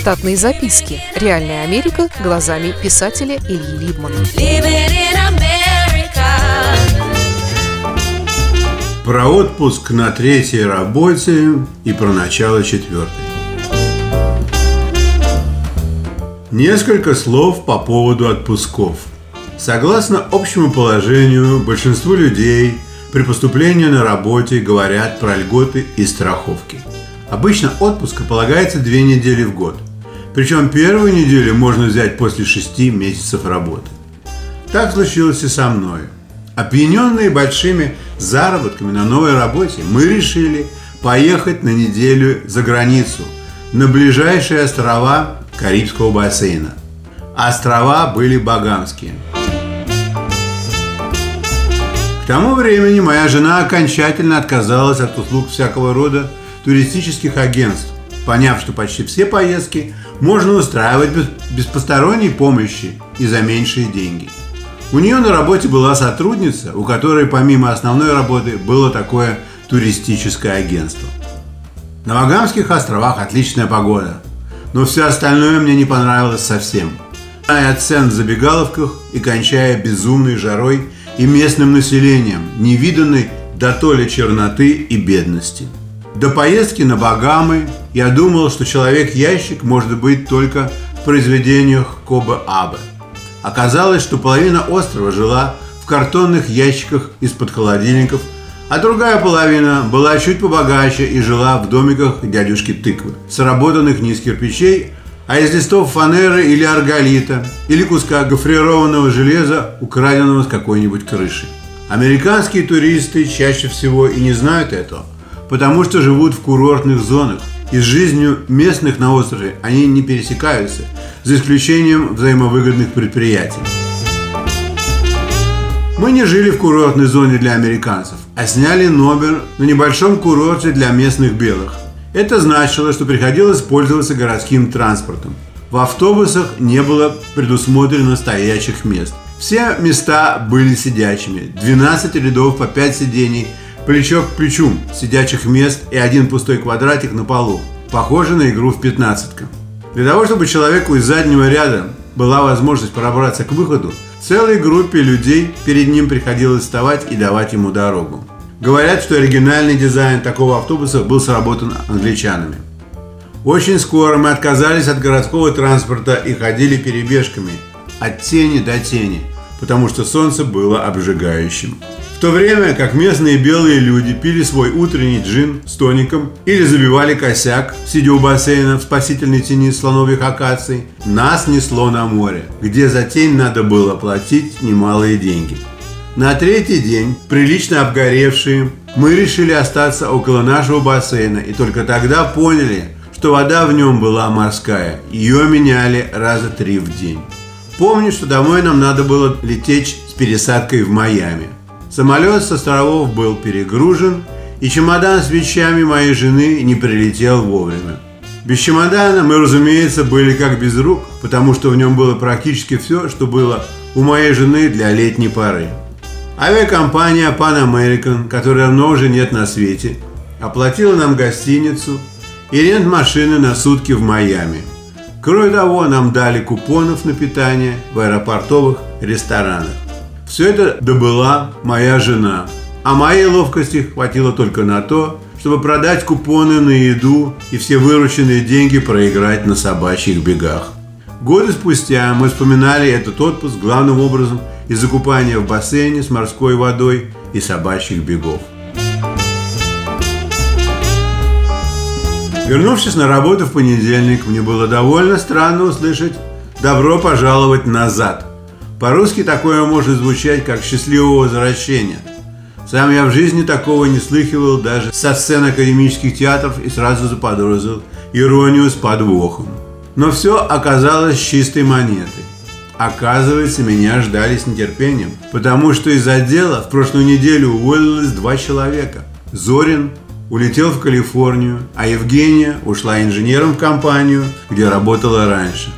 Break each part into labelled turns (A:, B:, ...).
A: Штатные записки. Реальная Америка глазами писателя Ильи Либмана.
B: Про отпуск на третьей работе и про начало четвертой. Несколько слов по поводу отпусков. Согласно общему положению, большинство людей при поступлении на работе говорят про льготы и страховки. Обычно отпуска полагается две недели в год. Причем первую неделю можно взять после шести месяцев работы. Так случилось и со мной. Опьяненные большими заработками на новой работе, мы решили поехать на неделю за границу, на ближайшие острова Карибского бассейна. Острова были багамские. К тому времени моя жена окончательно отказалась от услуг всякого рода туристических агентств, поняв, что почти все поездки можно устраивать без, без посторонней помощи и за меньшие деньги. У нее на работе была сотрудница, у которой помимо основной работы было такое туристическое агентство. На Вагамских островах отличная погода – но все остальное мне не понравилось совсем. Начиная от цен в забегаловках и кончая безумной жарой и местным населением, невиданной до то ли черноты и бедности. До поездки на Багамы я думал, что человек-ящик может быть только в произведениях Коба Абе. Оказалось, что половина острова жила в картонных ящиках из-под холодильников – а другая половина была чуть побогаче и жила в домиках дядюшки тыквы, сработанных не из кирпичей, а из листов фанеры или арголита, или куска гофрированного железа, украденного с какой-нибудь крыши. Американские туристы чаще всего и не знают этого, потому что живут в курортных зонах, и с жизнью местных на острове они не пересекаются, за исключением взаимовыгодных предприятий. Мы не жили в курортной зоне для американцев, а сняли номер на небольшом курорте для местных белых. Это значило, что приходилось пользоваться городским транспортом. В автобусах не было предусмотрено стоячих мест. Все места были сидячими. 12 рядов по 5 сидений, плечо к плечу, сидячих мест и один пустой квадратик на полу. Похоже на игру в пятнадцатка. Для того, чтобы человеку из заднего ряда была возможность пробраться к выходу, целой группе людей перед ним приходилось вставать и давать ему дорогу. Говорят, что оригинальный дизайн такого автобуса был сработан англичанами. Очень скоро мы отказались от городского транспорта и ходили перебежками от тени до тени, потому что солнце было обжигающим. То время как местные белые люди пили свой утренний джин с тоником или забивали косяк, сидя у бассейна в спасительной тени слоновьих акаций, нас несло на море, где за тень надо было платить немалые деньги. На третий день, прилично обгоревшие, мы решили остаться около нашего бассейна и только тогда поняли, что вода в нем была морская. Ее меняли раза три в день. Помню, что домой нам надо было лететь с пересадкой в Майами – Самолет с островов был перегружен, и чемодан с вещами моей жены не прилетел вовремя. Без чемодана мы, разумеется, были как без рук, потому что в нем было практически все, что было у моей жены для летней поры. Авиакомпания Pan American, которой давно уже нет на свете, оплатила нам гостиницу и рент машины на сутки в Майами. Кроме того, нам дали купонов на питание в аэропортовых ресторанах. Все это добыла моя жена. А моей ловкости хватило только на то, чтобы продать купоны на еду и все вырученные деньги проиграть на собачьих бегах. Годы спустя мы вспоминали этот отпуск главным образом из-за купания в бассейне с морской водой и собачьих бегов. Вернувшись на работу в понедельник, мне было довольно странно услышать «Добро пожаловать назад». По-русски такое может звучать как «счастливого возвращения». Сам я в жизни такого не слыхивал даже со сцен академических театров и сразу заподозрил иронию с подвохом. Но все оказалось чистой монетой. Оказывается, меня ждали с нетерпением, потому что из отдела в прошлую неделю уволилось два человека. Зорин улетел в Калифорнию, а Евгения ушла инженером в компанию, где работала раньше.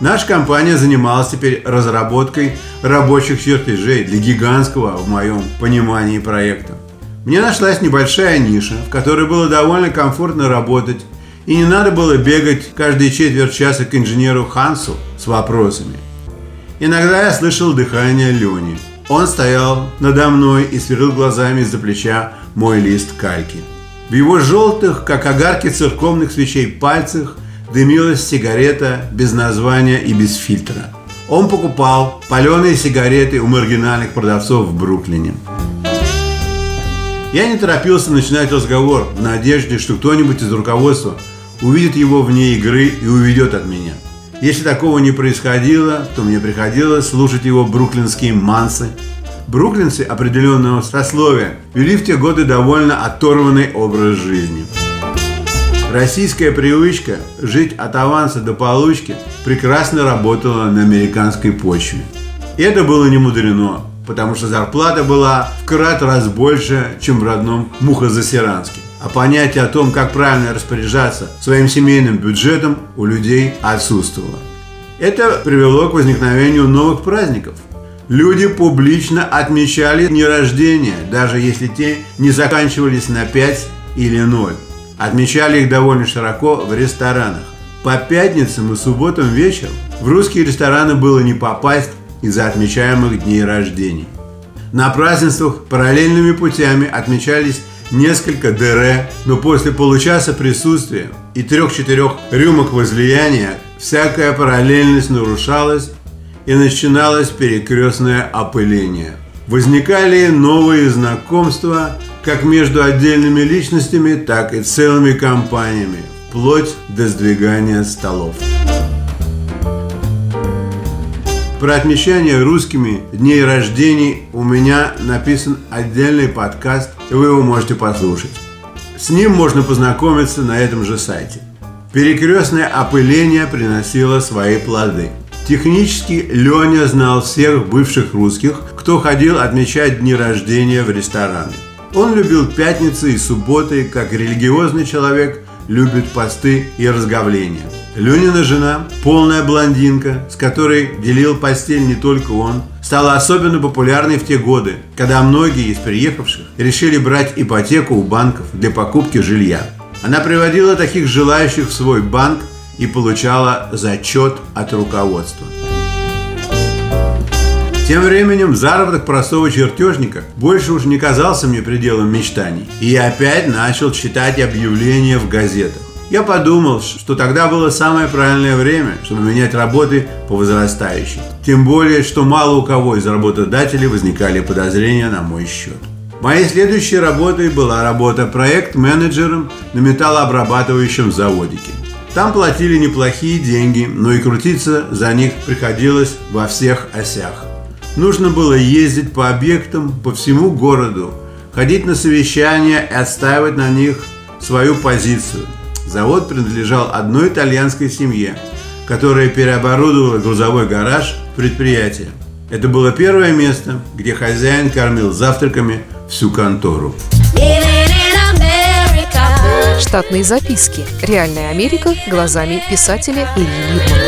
B: Наша компания занималась теперь разработкой рабочих чертежей для гигантского, в моем понимании, проекта. Мне нашлась небольшая ниша, в которой было довольно комфортно работать, И не надо было бегать каждые четверть часа к инженеру Хансу с вопросами. Иногда я слышал дыхание Лени. Он стоял надо мной и сверлил глазами из-за плеча мой лист кальки. В его желтых, как огарки церковных свечей, пальцах дымилась сигарета без названия и без фильтра. Он покупал паленые сигареты у маргинальных продавцов в Бруклине. Я не торопился начинать разговор в надежде, что кто-нибудь из руководства увидит его вне игры и уведет от меня. Если такого не происходило, то мне приходилось слушать его бруклинские мансы. Бруклинцы определенного сословия вели в те годы довольно оторванный образ жизни. Российская привычка жить от аванса до получки прекрасно работала на американской почве. И это было не мудрено, потому что зарплата была в крат раз больше, чем в родном Мухозасиранске. А понятие о том, как правильно распоряжаться своим семейным бюджетом у людей отсутствовало. Это привело к возникновению новых праздников. Люди публично отмечали дни рождения, даже если те не заканчивались на 5 или 0. Отмечали их довольно широко в ресторанах. По пятницам и субботам вечером в русские рестораны было не попасть из-за отмечаемых дней рождений. На празднествах параллельными путями отмечались несколько ДР, но после получаса присутствия и трех-четырех рюмок возлияния всякая параллельность нарушалась и начиналось перекрестное опыление. Возникали новые знакомства как между отдельными личностями, так и целыми компаниями, вплоть до сдвигания столов. Про отмечание русскими дней рождений у меня написан отдельный подкаст, и вы его можете послушать. С ним можно познакомиться на этом же сайте. Перекрестное опыление приносило свои плоды. Технически Леня знал всех бывших русских, кто ходил отмечать дни рождения в рестораны. Он любил пятницы и субботы, как религиозный человек любит посты и разговления. Ленина жена, полная блондинка, с которой делил постель не только он, стала особенно популярной в те годы, когда многие из приехавших решили брать ипотеку у банков для покупки жилья. Она приводила таких желающих в свой банк и получала зачет от руководства. Тем временем заработок простого чертежника больше уж не казался мне пределом мечтаний. И я опять начал читать объявления в газетах. Я подумал, что тогда было самое правильное время, чтобы менять работы по возрастающей. Тем более, что мало у кого из работодателей возникали подозрения на мой счет. Моей следующей работой была работа проект-менеджером на металлообрабатывающем заводике. Там платили неплохие деньги, но и крутиться за них приходилось во всех осях. Нужно было ездить по объектам по всему городу, ходить на совещания и отстаивать на них свою позицию. Завод принадлежал одной итальянской семье, которая переоборудовала грузовой гараж в предприятие. Это было первое место, где хозяин кормил завтраками всю контору.
A: Штатные записки. Реальная Америка глазами писателя Ильи Либмана.